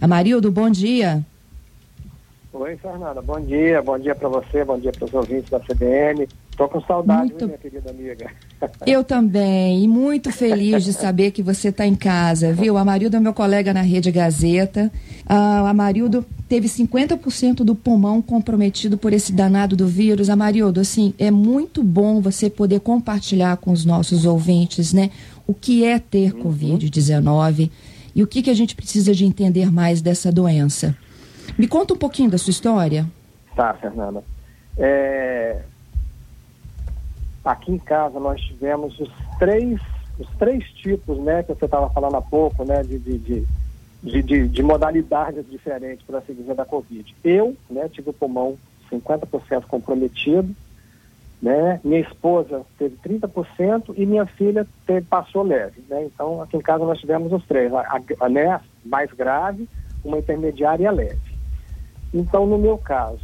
Amarildo, bom dia. Oi, Fernanda. Bom dia. Bom dia para você, bom dia para os ouvintes da CBN. Estou com saudade, muito... minha querida amiga. Eu também. E muito feliz de saber que você está em casa, viu? Amarildo é meu colega na Rede Gazeta. Ah, Amarildo teve 50% do pulmão comprometido por esse danado do vírus. Amarildo, assim, é muito bom você poder compartilhar com os nossos ouvintes, né? O que é ter uhum. Covid-19 e o que, que a gente precisa de entender mais dessa doença. Me conta um pouquinho da sua história. Tá, Fernanda. É... Aqui em casa nós tivemos os três, os três tipos, né, que você estava falando há pouco, né, de, de, de, de, de modalidades diferentes, por assim dizer, da Covid. Eu, né, tive o pulmão 50% comprometido, né? Minha esposa teve 30% e minha filha teve, passou leve, né? Então, aqui em casa nós tivemos os três, a, a, né, mais grave, uma intermediária e a leve. Então, no meu caso,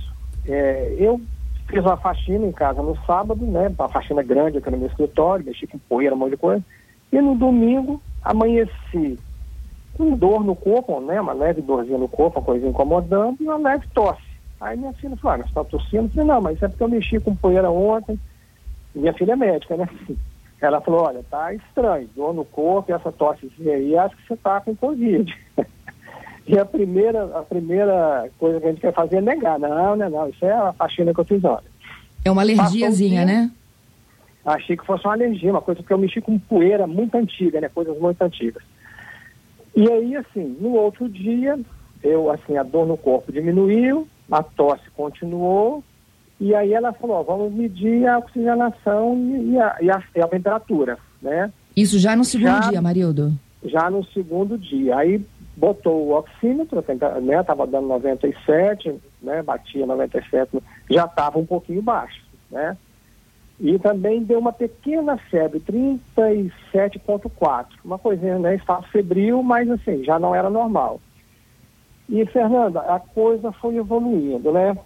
é, eu fiz uma faxina em casa no sábado, né? Uma faxina grande aqui no meu escritório, mexi com poeira, um monte de coisa. E no domingo, amanheci com dor no corpo, né? Uma leve dorzinha no corpo, uma coisa incomodando, e uma leve tosse. Aí minha filha falou, ah, você está tossindo? Eu falei, não, mas é porque eu mexi com poeira ontem. Minha filha é médica, né? Ela falou, olha, tá estranho, dor no corpo, essa tossezinha aí, acho que você está com Covid. E a primeira, a primeira coisa que a gente quer fazer é negar. Não, não, não, isso é a faxina que eu fiz ontem. É uma alergiazinha, né? Achei que fosse uma alergia, uma coisa que eu mexi com poeira muito antiga, né? Coisas muito antigas. E aí, assim, no outro dia, eu, assim, a dor no corpo diminuiu, a tosse continuou, e aí ela falou, ó, vamos medir a oxigenação e a, e a, e a temperatura, né? Isso já no segundo já, dia, Marildo? Já no segundo dia. Aí botou o oxímetro, né, estava dando 97, né, batia 97, já estava um pouquinho baixo, né? E também deu uma pequena febre, 37,4, uma coisinha, né, estado febril, mas assim, já não era normal. E, Fernanda, a coisa foi evoluindo, né?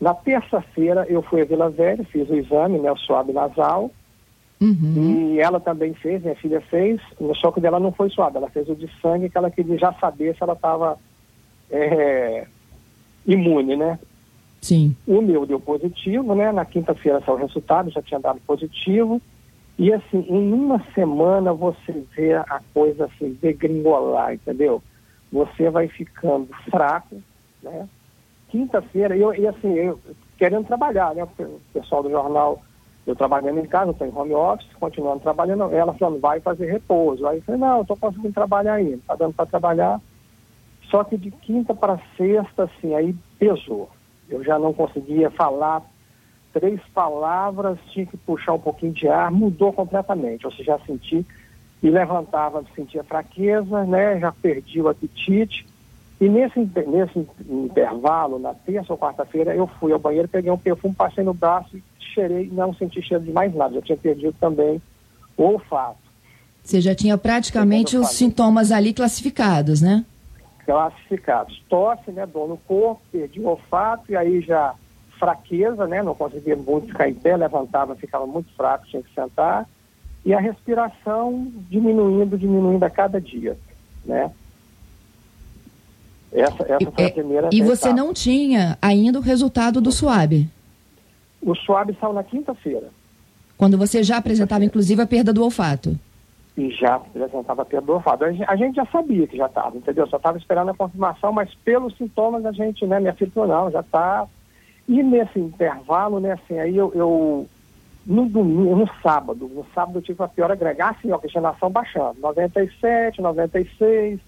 Na terça-feira eu fui a Vila Velha, fiz o exame, né, o suave nasal, Uhum. E ela também fez, minha filha fez, só que dela não foi suave, ela fez o de sangue que ela queria já saber se ela estava é, imune, né? Sim. O meu deu positivo, né? Na quinta-feira saiu o resultado, já tinha dado positivo. E assim, em uma semana você vê a coisa assim, degringolar, entendeu? Você vai ficando fraco, né? Quinta-feira, eu, e assim, eu querendo trabalhar, né? O pessoal do jornal eu trabalhando em casa, estou em home office, continuando trabalhando. Ela falando, vai fazer repouso. Aí eu falei, não, estou conseguindo trabalhar ainda, está dando para trabalhar. Só que de quinta para sexta, assim, aí pesou. Eu já não conseguia falar três palavras, tinha que puxar um pouquinho de ar, mudou completamente. Ou seja, já senti, e levantava, sentia fraqueza, né? Já perdi o apetite. E nesse, nesse intervalo, na terça ou quarta-feira, eu fui ao banheiro, peguei um perfume, passei no braço e cheirei, não senti cheiro de mais nada. Já tinha perdido também o olfato. Você já tinha praticamente os sintomas ali classificados, né? Classificados. Tosse, né, dor no corpo, perdi o olfato e aí já fraqueza, né, não conseguia muito ficar em pé, levantava, ficava muito fraco, tinha que sentar. E a respiração diminuindo, diminuindo a cada dia, né? Essa, essa foi a primeira. E você não tinha ainda o resultado do SUAB? O SUAB saiu na quinta-feira. Quando você já apresentava, inclusive, a perda do olfato? E já apresentava a perda do olfato. A gente já sabia que já estava, entendeu? Só estava esperando a confirmação, mas pelos sintomas a gente, né, minha filha falou, não, já está. E nesse intervalo, né, assim, aí eu, eu no domingo, no sábado, no sábado eu tive uma pior agregar, assim, a oxigenação baixando, 97, 96,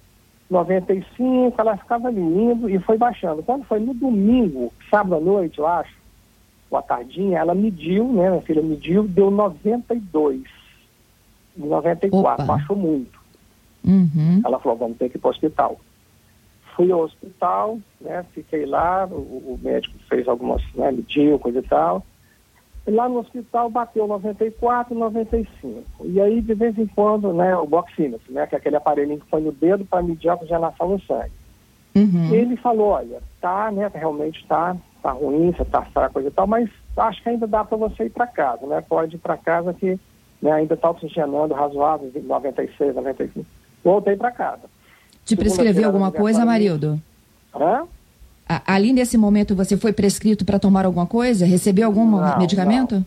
95, ela ficava ali indo e foi baixando. Quando foi no domingo, sábado à noite, eu acho, ou à tardinha, ela mediu, né, minha filha mediu, deu 92. 94, Opa. baixou muito. Uhum. Ela falou, vamos ter que ir para o hospital. Fui ao hospital, né, fiquei lá, o, o médico fez algumas, né, mediu, coisa e tal. Lá no hospital bateu 94, 95. E aí, de vez em quando, né, o boxímetro, né, que é aquele aparelhinho que põe no dedo para medir a oxigenação no sangue. Uhum. Ele falou, olha, tá, né, realmente tá, tá ruim, você tá fraco e tal, mas acho que ainda dá para você ir para casa, né? Pode ir para casa que né, ainda está oxigenando razoável, 96, 95. Voltei para casa. Te prescreveu alguma coisa, Marildo? Hã? Ali nesse momento você foi prescrito para tomar alguma coisa? Recebeu algum não, medicamento? Não.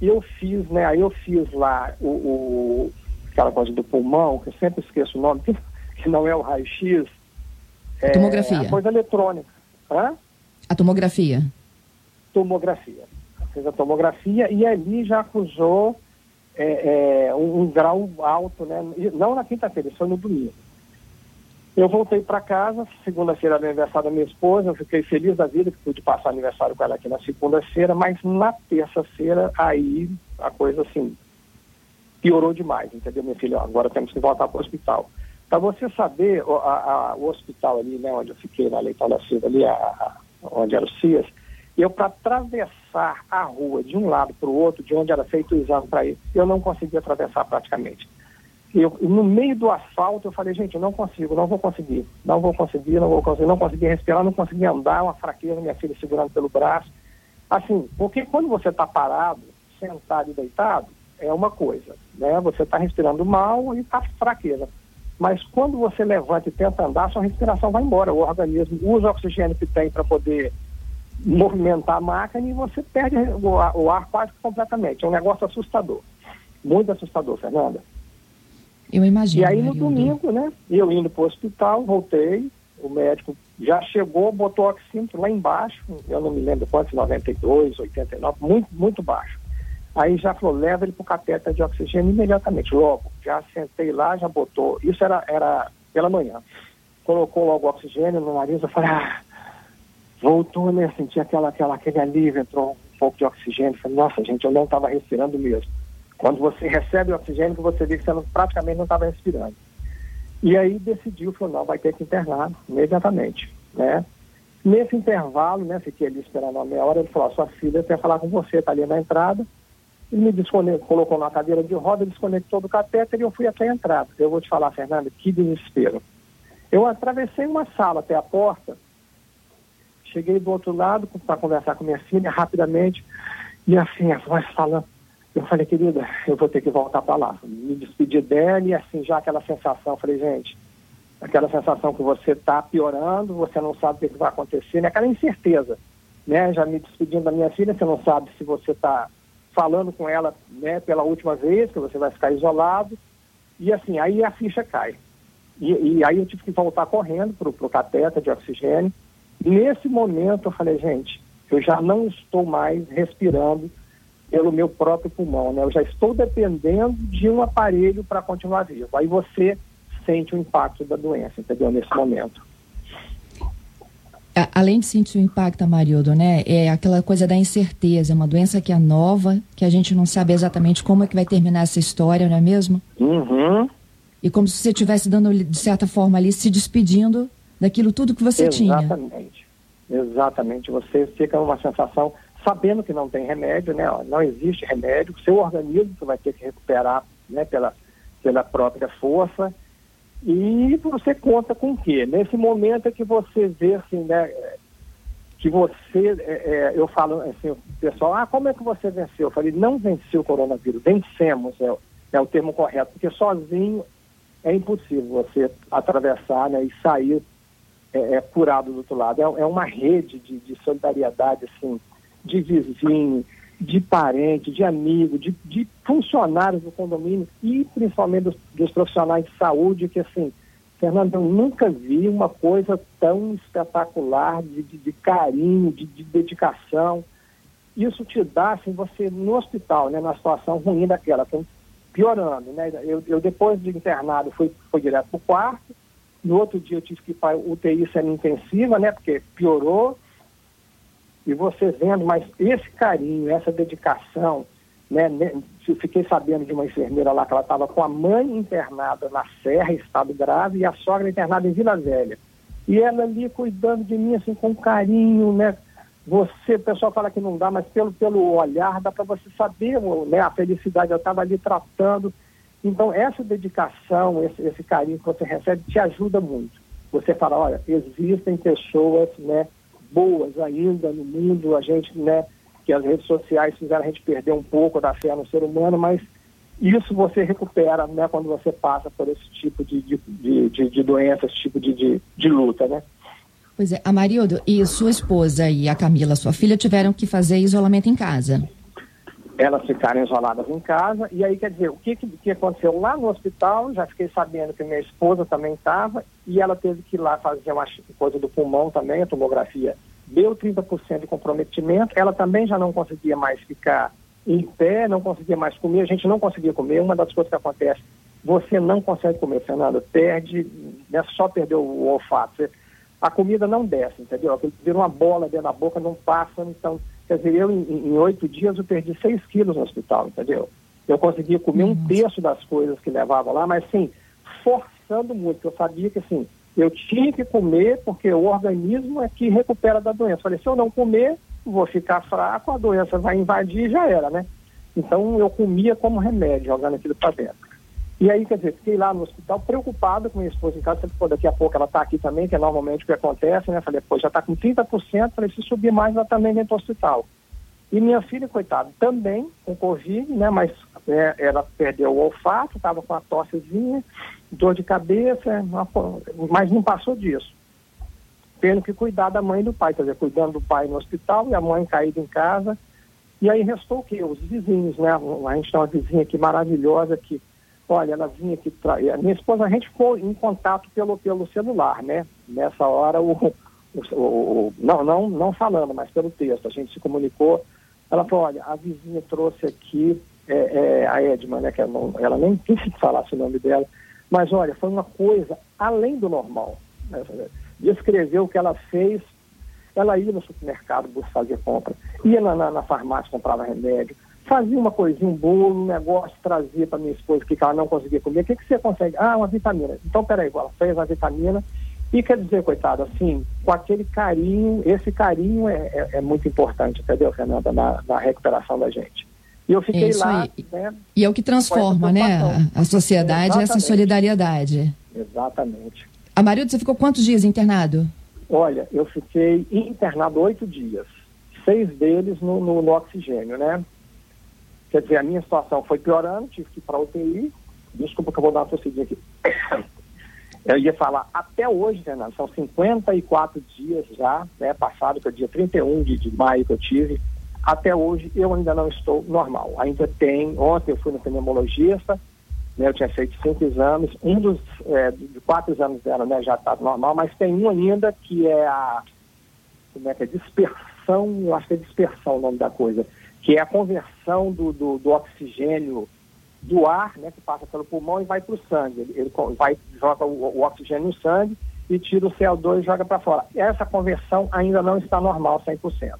Eu fiz, né? Aí eu fiz lá o, o, aquela coisa do pulmão, que eu sempre esqueço o nome, que não é o raio-x. É, tomografia. A coisa eletrônica. Hã? A tomografia. Tomografia. Fez a tomografia e ali já acusou é, é, um, um, grau alto, né? Não na quinta-feira, foi no domingo. Eu voltei para casa, segunda-feira era aniversário da minha esposa, eu fiquei feliz da vida que pude passar aniversário com ela aqui na segunda-feira, mas na terça-feira aí a coisa assim piorou demais, entendeu, minha filha? Agora temos que voltar para o hospital. Para você saber, a, a, o hospital ali, né, onde eu fiquei, na Leitão da Silva, ali, a, onde era o CIAS, eu para atravessar a rua de um lado para o outro, de onde era feito o exame para ir, eu não conseguia atravessar praticamente. Eu, no meio do asfalto, eu falei, gente, eu não consigo, não vou conseguir, não vou conseguir, não vou conseguir, não consegui respirar, não consegui andar, uma fraqueza, minha filha segurando pelo braço. Assim, porque quando você está parado, sentado e deitado, é uma coisa, né? Você está respirando mal e está fraqueza. Mas quando você levanta e tenta andar, sua respiração vai embora. O organismo usa o oxigênio que tem para poder movimentar a máquina e você perde o ar, o ar quase completamente. É um negócio assustador. Muito assustador, Fernanda. Eu imagino. E aí no domingo, né? Eu indo para o hospital, voltei, o médico já chegou, botou oxímetro lá embaixo, eu não me lembro quantos, 92, 89, muito, muito baixo. Aí já falou, leva ele para o cateter de oxigênio imediatamente, logo. Já sentei lá, já botou. Isso era, era pela manhã. Colocou logo o oxigênio no nariz, eu falei, ah, voltou, né? Senti aquela, aquela, aquele alívio, entrou um pouco de oxigênio. Falei, nossa, gente, eu não estava respirando mesmo. Quando você recebe o oxigênio, você vê que você não, praticamente não estava respirando. E aí decidiu, falou, não, vai ter que internar imediatamente, né? Nesse intervalo, né, fiquei ali esperando uma meia hora, ele falou, sua filha quer falar com você, está ali na entrada. Ele me colocou na cadeira de roda, desconectou do catéter e eu fui até a entrada. Eu vou te falar, Fernando, que desespero. Eu atravessei uma sala até a porta, cheguei do outro lado para conversar com minha filha rapidamente, e assim, a voz falando, eu falei, querida, eu vou ter que voltar para lá. Me despedi dela e assim, já aquela sensação, falei, gente, aquela sensação que você está piorando, você não sabe o que, que vai acontecer, né? aquela incerteza, né? Já me despedindo da minha filha, você não sabe se você está falando com ela né, pela última vez, que você vai ficar isolado, e assim, aí a ficha cai. E, e aí eu tive que voltar correndo para o cateta de oxigênio. Nesse momento eu falei, gente, eu já não estou mais respirando pelo meu próprio pulmão, né? Eu já estou dependendo de um aparelho para continuar vivo. Aí você sente o impacto da doença, entendeu? Nesse momento. Além de sentir o impacto, Amarildo, né? É aquela coisa da incerteza, uma doença que é nova, que a gente não sabe exatamente como é que vai terminar essa história, não é mesmo? Uhum. E como se você estivesse dando, de certa forma, ali, se despedindo daquilo tudo que você Exatamente. tinha. Exatamente. Exatamente. Você fica uma sensação sabendo que não tem remédio, né? Não existe remédio, seu organismo vai ter que recuperar, né, pela, pela própria força. E você conta com o quê? Nesse momento é que você vê, assim, né, que você, é, é, eu falo assim, o pessoal, ah, como é que você venceu? Eu falei, não venceu o coronavírus, vencemos, é, é o termo correto, porque sozinho é impossível você atravessar né, e sair é, é, curado do outro lado. É, é uma rede de, de solidariedade, assim, de vizinho, de parente, de amigo, de, de funcionários do condomínio e principalmente dos, dos, profissionais de saúde, que assim, Fernando, eu nunca vi uma coisa tão espetacular de, de, de carinho, de, de, dedicação. Isso te dá, assim, você no hospital, né, na situação ruim daquela, então, piorando, né? Eu, eu depois de internado fui, fui direto para o quarto, no outro dia eu tive que ir para UTI semi-intensiva, né, porque piorou, e você vendo, mas esse carinho, essa dedicação, né, eu fiquei sabendo de uma enfermeira lá que ela estava com a mãe internada na Serra, estado grave, e a sogra internada em Vila Velha. E ela ali cuidando de mim, assim, com carinho, né? Você, o pessoal fala que não dá, mas pelo, pelo olhar dá para você saber né, a felicidade. Eu estava ali tratando. Então, essa dedicação, esse, esse carinho que você recebe te ajuda muito. Você fala, olha, existem pessoas, né? Boas ainda no mundo, a gente, né, que as redes sociais fizeram a gente perder um pouco da fé no ser humano, mas isso você recupera né, quando você passa por esse tipo de, de, de, de doença, esse tipo de, de, de luta, né? Pois é, Amarildo, e sua esposa e a Camila, sua filha, tiveram que fazer isolamento em casa? Elas ficaram isoladas em casa, e aí, quer dizer, o que, que aconteceu lá no hospital, já fiquei sabendo que minha esposa também estava, e ela teve que ir lá fazer uma coisa do pulmão também, a tomografia deu 30% de comprometimento, ela também já não conseguia mais ficar em pé, não conseguia mais comer, a gente não conseguia comer. Uma das coisas que acontece, você não consegue comer, Fernando, perde, é só perdeu o olfato. A comida não desce, entendeu? Vira uma bola dentro da boca, não passa. Então, quer dizer, eu em oito dias eu perdi seis quilos no hospital, entendeu? Eu conseguia comer um terço das coisas que levava lá, mas assim, forçando muito. Eu sabia que assim, eu tinha que comer porque o organismo é que recupera da doença. Falei, se eu não comer, vou ficar fraco, a doença vai invadir e já era, né? Então eu comia como remédio, jogando aquilo para dentro. E aí, quer dizer, fiquei lá no hospital preocupado com minha esposa em casa, falei, pô, daqui a pouco ela está aqui também, que é normalmente o que acontece, né? Falei, pô, já está com 30%, falei, se subir mais, ela também vem para o hospital. E minha filha, coitada, também com Covid, né? Mas é, ela perdeu o olfato, estava com a tossezinha, dor de cabeça, mas não passou disso tendo que cuidar da mãe e do pai, quer dizer, cuidando do pai no hospital e a mãe caída em casa. E aí restou o quê? Os vizinhos, né? A gente tem uma vizinha aqui maravilhosa que, olha, ela vinha aqui, tra... minha esposa, a gente ficou em contato pelo, pelo celular, né? Nessa hora, o, o, o, não, não, não falando, mas pelo texto, a gente se comunicou. Ela falou, olha, a vizinha trouxe aqui é, é, a Edma, né? Que ela, não, ela nem quis falar o nome dela, mas olha, foi uma coisa além do normal. Né? descreveu o que ela fez. Ela ia no supermercado fazer compra, ia na, na, na farmácia, comprava remédio, fazia uma coisinha, um bolo, um negócio, trazia para minha esposa que ela não conseguia comer. O que, que você consegue? Ah, uma vitamina. Então, peraí, ela fez a vitamina. E quer dizer, coitado, assim, com aquele carinho, esse carinho é, é, é muito importante, entendeu, Fernanda, na, na, recuperação da gente. E eu fiquei Isso lá. Né, e é o que transforma, né, a, a sociedade, essa solidariedade. Exatamente. Amarildo, você ficou quantos dias internado? Olha, eu fiquei internado oito dias, seis deles no, no, no, oxigênio, né? Quer dizer, a minha situação foi piorando, tive que ir para UTI. Desculpa que eu vou dar uma tossidinha aqui. Eu ia falar, até hoje, Fernando, são 54 dias já, né, passado, que é o dia 31 de, de maio que eu tive. Até hoje eu ainda não estou normal. Ainda tem, ontem eu fui no pneumologista, né, eu tinha feito cinco exames, um dos é, de quatro exames dela né, já está normal, mas tem um ainda que é a como é que é, dispersão, eu acho que é dispersão o nome da coisa, que é a conversão do, do, do oxigênio do ar, né, que passa pelo pulmão e vai para o sangue. Ele, ele, vai, joga o, o, oxigênio no sangue e tira o CO2 e joga para fora. Essa conversão ainda não está normal 100%.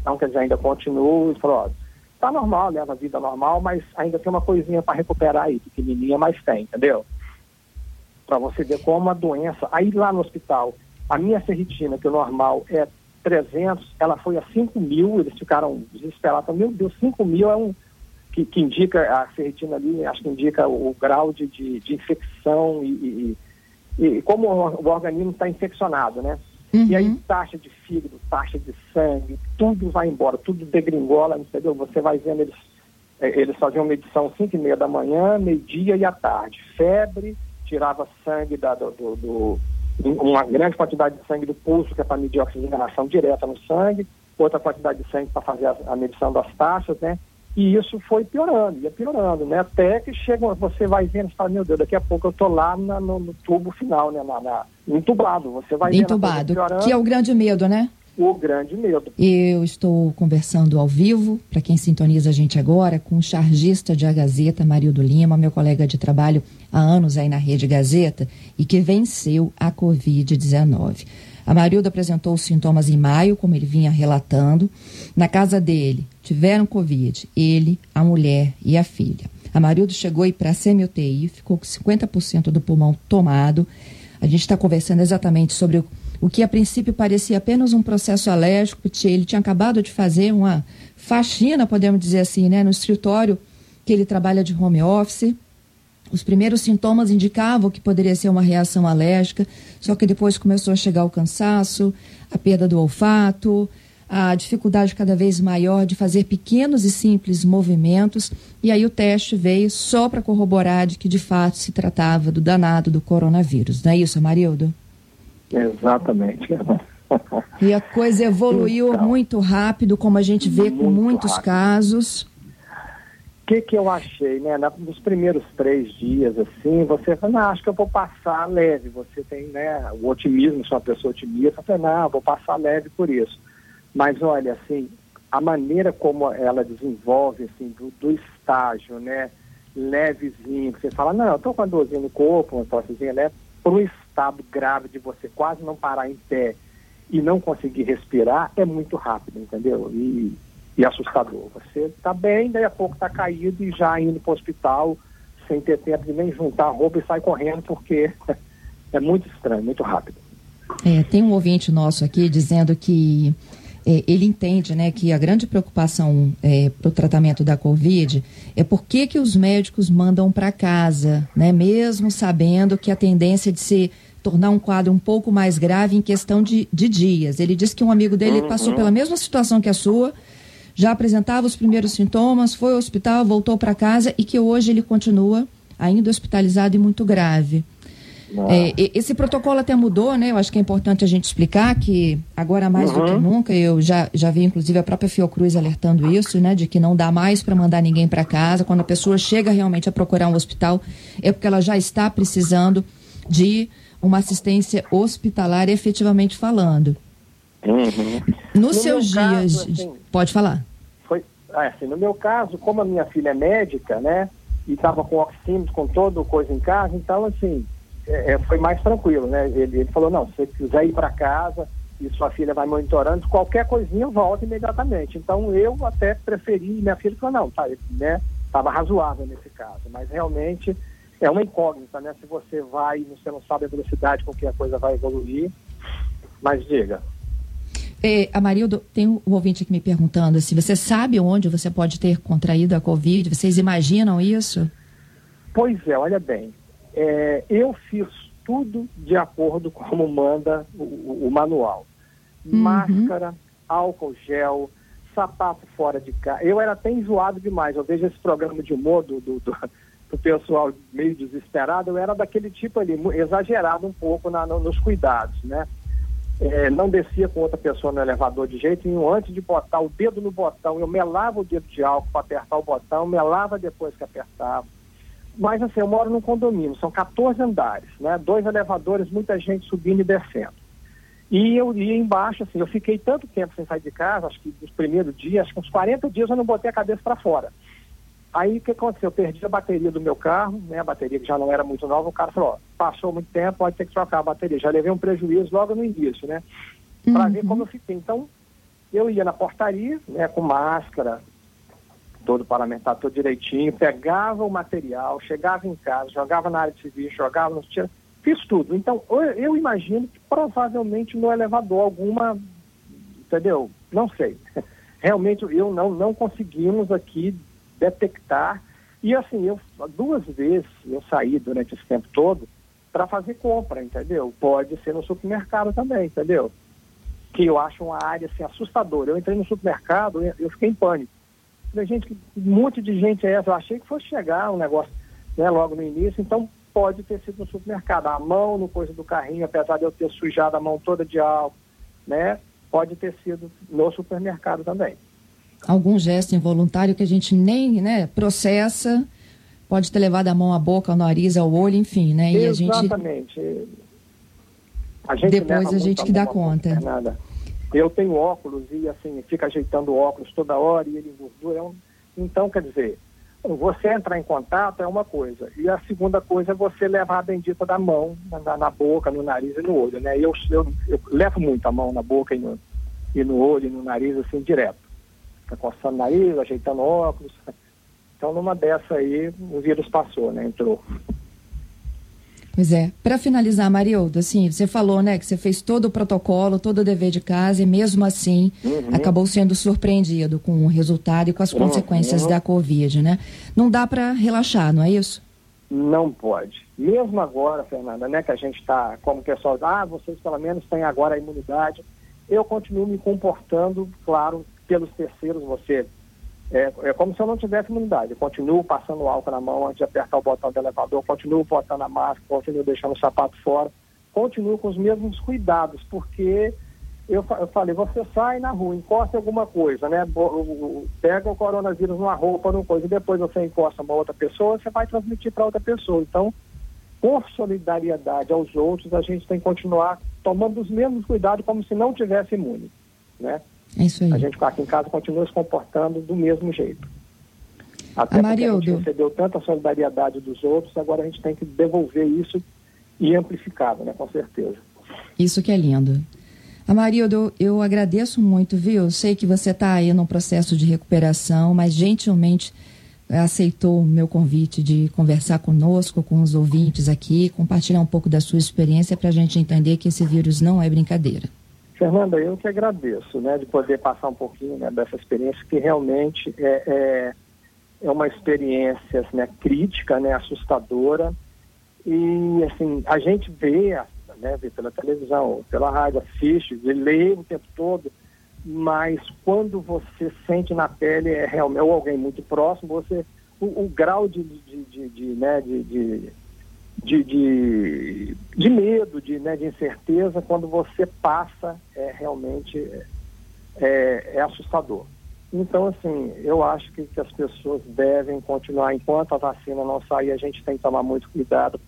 Então, quer dizer, ainda continua, e falou, está normal, leva a vida normal, mas ainda tem uma coisinha para recuperar aí, pequenininha, mas tem, entendeu? Para você ver como a doença. Aí lá no hospital, a minha ferritina, que o normal é 300, ela foi a 5 mil, eles ficaram desesperados. Meu Deus, 5 mil é um. Que, que, indica a ferritina ali, acho que indica o, o grau de, de, de infecção e, e, e, como o, organismo está infeccionado, né? Uhum. E aí taxa de fígado, taxa de sangue, tudo vai embora, tudo degringola, entendeu? Você vai vendo eles, é, eles faziam medição 5 e meia da manhã, meio-dia e à tarde. Febre, tirava sangue da, do, do, do, uma grande quantidade de sangue do pulso, que é para medir a oxigenação direta no sangue, outra quantidade de sangue para fazer a, a medição das taxas, né? E isso foi piorando, ia piorando, né? Até que chega, você vai vendo e fala, meu Deus, daqui a pouco eu tô lá na, no, no, tubo final, né? Na, na, entubado, você vai Entubado, que é o grande medo, né? O grande medo. Eu estou conversando ao vivo, para quem sintoniza a gente agora, com o chargista de A Gazeta, Marildo Lima, meu colega de trabalho há anos aí na Rede Gazeta, e que venceu a Covid-19. A Marilda apresentou os sintomas em maio, como ele vinha relatando. Na casa dele, tiveram Covid, ele, a mulher e a filha. A Marilda chegou para a semi-UTI, ficou com 50% do pulmão tomado. A gente está conversando exatamente sobre o, o que a princípio parecia apenas um processo alérgico, ele tinha acabado de fazer uma faxina, podemos dizer assim, né, no escritório que ele trabalha de home office. Os primeiros sintomas indicavam que poderia ser uma reação alérgica, só que depois começou a chegar o cansaço, a perda do olfato, a dificuldade cada vez maior de fazer pequenos e simples movimentos. E aí o teste veio só para corroborar de que de fato se tratava do danado do coronavírus. Não é isso, Marildo? Exatamente. E a coisa evoluiu então, muito rápido, como a gente vê com muitos rápido. casos. O que, que eu achei, né? Nos primeiros três dias, assim, você fala, não, acho que eu vou passar leve. Você tem, né, o otimismo, sou uma pessoa otimista, você fala, não, vou passar leve por isso. Mas olha, assim, a maneira como ela desenvolve, assim, do, do estágio, né, levezinho, você fala, não, eu tô com uma dorzinha no corpo, uma tossezinha leve, para o estado grave de você quase não parar em pé e não conseguir respirar, é muito rápido, entendeu? E e assustador. Você está bem, daí a pouco está caído e já indo para o hospital sem ter tempo de nem juntar a roupa e sai correndo porque é muito estranho, muito rápido. É, tem um ouvinte nosso aqui dizendo que ele entende né, que a grande preocupação é, para o tratamento da Covid é por que, que os médicos mandam para casa, né, mesmo sabendo que a tendência de se tornar um quadro um pouco mais grave em questão de, de dias. Ele disse que um amigo dele uhum. passou pela mesma situação que a sua, já apresentava os primeiros sintomas, foi ao hospital, voltou para casa e que hoje ele continua ainda hospitalizado e muito grave. É, esse protocolo até mudou, né? Eu acho que é importante a gente explicar que agora mais uhum. do que uhum. nunca, eu já, já vi inclusive a própria Fiocruz alertando isso, né? De que não dá mais para mandar ninguém para casa. Quando a pessoa chega realmente a procurar um hospital, é porque ela já está precisando de uma assistência hospitalar efetivamente falando. Uhum. Nos no seus dias, caso, assim, pode falar. Foi, ah, assim, no meu caso, como a minha filha é médica, né, e estava com oxímetro, com toda coisa em casa, então, assim, é, é, foi mais tranquilo, né? Ele, ele falou, não, se você quiser ir para casa e sua filha vai monitorando, qualquer coisinha volta imediatamente. Então, eu até preferi, minha filha falou, não, tá, né, estava razoável nesse caso, mas realmente é uma incógnita, né? Se você vai, você não sabe a velocidade com que a coisa vai evoluir, mas diga. É, Amarildo, tem um ouvinte aqui me perguntando se você sabe onde você pode ter contraído a Covid, vocês imaginam isso? Pois é, olha bem, é, eu fiz tudo de acordo com como manda o, o manual. Uhum. Máscara, álcool gel, sapato fora de casa. Eu era até enjoado demais. Eu vejo esse programa de humor do, do, do, do pessoal meio desesperado. Eu era daquele tipo ali, exagerado um pouco na, no, nos cuidados, né? é, não descia com outra pessoa no elevador de jeito nenhum. Antes de botar o dedo no botão, eu melava o dedo de álcool para apertar o botão, melava depois que apertava. Mas assim, eu moro num condomínio, são 14 andares, né? Dois elevadores, muita gente subindo e descendo. E eu ia embaixo, assim, eu fiquei tanto tempo sem sair de casa, acho que nos primeiros dias, acho que uns 40 dias eu não botei a cabeça para fora. Aí o que aconteceu? Eu perdi a bateria do meu carro, né? A bateria que já não era muito nova, o cara falou, ó, passou muito tempo, pode ter que trocar a bateria. Já levei um prejuízo logo no início, né? Para uhum. ver como eu fiquei. Então, eu ia na portaria, né, com máscara, todo parlamentar, todo direitinho, pegava o material, chegava em casa, jogava na área serviço, jogava nos tiros, fiz tudo. Então, eu imagino que provavelmente no elevador alguma, entendeu? Não sei. Realmente eu não, não conseguimos aqui detectar. E assim, eu duas vezes eu saí durante esse tempo todo para fazer compra, entendeu? Pode ser no supermercado também, entendeu? Que eu acho uma área assim assustadora. Eu entrei no supermercado, eu fiquei em pânico. Falei, gente, que monte de gente é essa? Eu achei que fosse chegar um negócio né, logo no início, então pode ter sido no supermercado. A mão no coisa do carrinho, apesar de eu ter sujado a mão toda de álcool, né? Pode ter sido no supermercado também algum gesto involuntário que a gente nem né, processa, pode ter levado a mão à boca, ao nariz, ao olho, enfim, né? E Exatamente. A gente, a gente depois a gente que dá conta. Nada. Eu tenho óculos e assim, fica ajeitando óculos toda hora e ele engordura. É. Então, quer dizer, você entrar em contato é uma coisa. E a segunda coisa é você levar a bendita da mão na, na boca, no nariz e no olho, né? Eu, eu, eu levo muito a mão na boca e no, e no olho e no nariz, assim, direto fica coçando o nariz, ajeitando óculos. Então, numa dessa aí, o vírus passou, né? Entrou. Pois é. Para finalizar, Marildo, assim, você falou, né, que você fez todo o protocolo, todo o dever de casa e mesmo assim uhum. acabou sendo surpreendido com o resultado e com as uhum. consequências uhum. da Covid, né? Não dá para relaxar, não é isso? Não pode. Mesmo agora, Fernanda, né, que a gente está, como o pessoal, ah, vocês pelo menos têm agora a imunidade eu continuo me comportando, claro, pelos terceiros, você é, é, como se eu não tivesse imunidade. Eu continuo passando álcool na mão antes de apertar o botão do elevador, continuo botando a máscara, continuo deixando o sapato fora, continuo com os mesmos cuidados, porque eu, eu falei, você sai na rua, encosta alguma coisa, né? Pega o coronavírus numa roupa, numa coisa, e depois você encosta uma outra pessoa, você vai transmitir para outra pessoa. Então, por solidariedade aos outros, a gente tem que continuar tomando os mesmos cuidados como se não tivesse imune, né? É isso aí. A gente aqui em casa continua se comportando do mesmo jeito. Até Amarildo. porque a gente recebeu tanta solidariedade dos outros, agora a gente tem que devolver isso e amplificado, né? Com certeza. Isso que é lindo. Amarildo, eu agradeço muito, viu? Eu sei que você está aí num processo de recuperação, mas gentilmente aceitou o meu convite de conversar conosco, com os ouvintes aqui, compartilhar um pouco da sua experiência para a gente entender que esse vírus não é brincadeira. Fernanda, eu que agradeço, né, de poder passar um pouquinho né, dessa experiência que realmente é, é, é uma experiência né, crítica, né, assustadora. E assim a gente vê, né, vê pela televisão, pela rádio, assiste, lê o tempo todo, mas quando você sente na pele é realmente ou alguém muito próximo, você o, o grau de, de, de, de né, de, de de, de, de medo, de, né, de incerteza, quando você passa, é realmente é, é assustador. Então, assim, eu acho que, que, as pessoas devem continuar, enquanto a vacina não sair, a gente tem que tomar muito cuidado,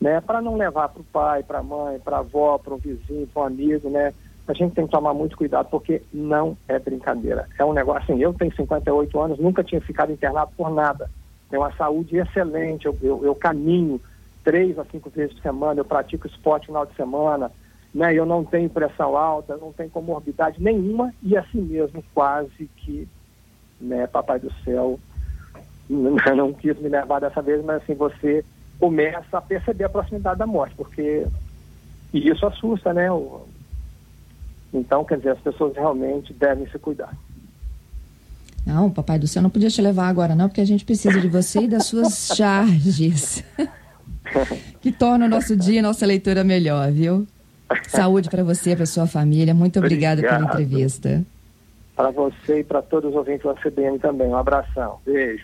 né, para não levar para o pai, para a mãe, para a avó, para o vizinho, para um amigo, né, a gente tem que tomar muito cuidado, porque não é brincadeira. É um negócio, assim, eu tenho 58 anos, nunca tinha ficado internado por nada. Tenho uma saúde excelente, eu, eu, eu caminho, três a cinco vezes por semana, eu pratico esporte no final de semana, né? Eu não tenho pressão alta, não tenho comorbidade nenhuma e assim mesmo quase que, né, papai do céu, não quis me levar dessa vez, mas assim, você começa a perceber a proximidade da morte, porque e isso assusta, né? Então, quer dizer, as pessoas realmente devem se cuidar. Não, papai do céu não podia te levar agora não, porque a gente precisa de você e das suas charges. Que torna o nosso dia e nossa leitura melhor, viu? Saúde para você, para sua família. Muito obrigada pela entrevista. Para você e para todos os ouvintes do CBN também. Um abração. Beijo.